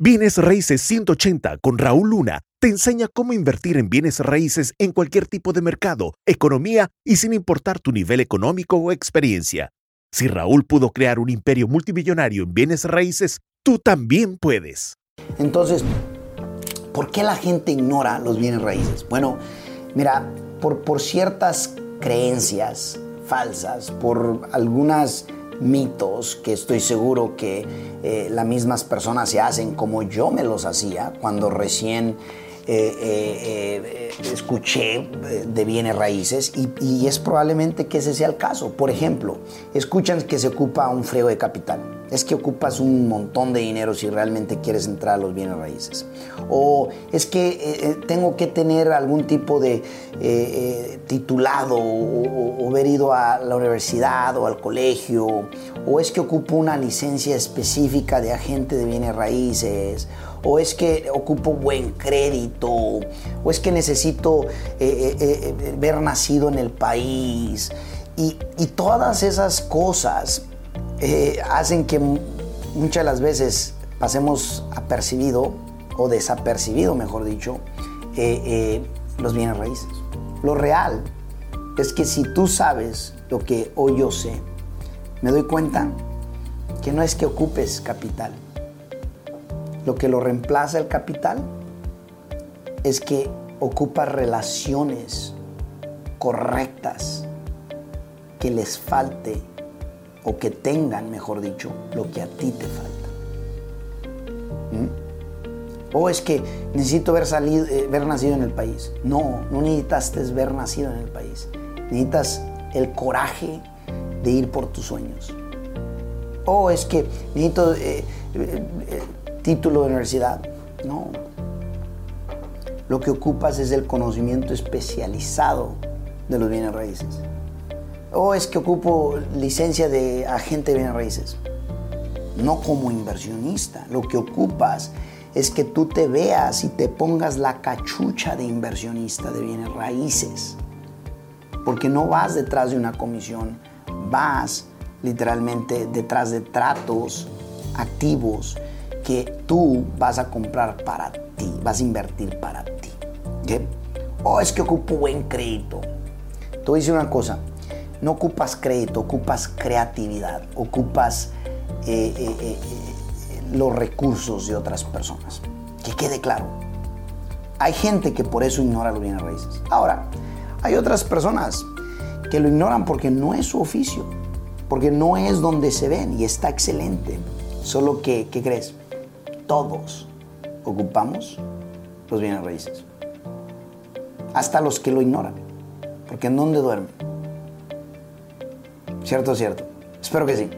Bienes Raíces 180 con Raúl Luna te enseña cómo invertir en bienes raíces en cualquier tipo de mercado, economía y sin importar tu nivel económico o experiencia. Si Raúl pudo crear un imperio multimillonario en bienes raíces, tú también puedes. Entonces, ¿por qué la gente ignora los bienes raíces? Bueno, mira, por, por ciertas creencias falsas, por algunas mitos que estoy seguro que eh, las mismas personas se hacen como yo me los hacía cuando recién eh, eh, escuché de bienes raíces y, es probablemente que ese sea el caso. Por ejemplo, escuchan que se ocupa un frego de capital. Es que ocupas un montón de dinero si realmente quieres entrar a los bienes raíces. O es que tengo que tener algún tipo de titulado o haber ido a la universidad o al colegio. O es que ocupo una licencia específica de agente de bienes raíces o es que ocupo buen crédito, o es que necesito eh, eh, eh, ver nacido en el país. Y, todas esas cosas hacen que muchas de las veces pasemos apercibido, o desapercibido, mejor dicho, los bienes raíces. Lo real es que si tú sabes lo que hoy yo sé, me doy cuenta que no es que ocupes capital, lo que lo reemplaza el capital es que ocupa relaciones correctas que les falte o que tengan, mejor dicho, lo que a ti te falta. ¿Mm? O es que necesito ver, salido, eh, nacido en el país. No, no necesitas ver nacido en el país. Necesitas el coraje de ir por tus sueños. O es que necesito eh, eh, título de universidad. No. Lo que ocupas es el conocimiento especializado de los bienes raíces. O es que ocupo licencia de agente de bienes raíces. No como inversionista. Lo que ocupas es que tú te veas y te pongas la cachucha de inversionista de bienes raíces. Porque no vas detrás de una comisión, vas literalmente detrás de tratos activos que tú vas a comprar para ti, vas a invertir para ti. O oh, es que ocupo buen crédito. Tú dices una cosa, no ocupas crédito, ocupas creatividad, ocupas eh, eh, eh, los recursos de otras personas. Que quede claro. Hay gente que por eso ignora los bienes raíces. Ahora, hay otras personas que lo ignoran porque no es su oficio, porque no es donde se ven y está excelente. Solo que, ¿qué crees? Todos ocupamos los bienes raíces. Hasta los que lo ignoran. Porque ¿en dónde duermen? ¿Cierto o cierto? Espero que sí.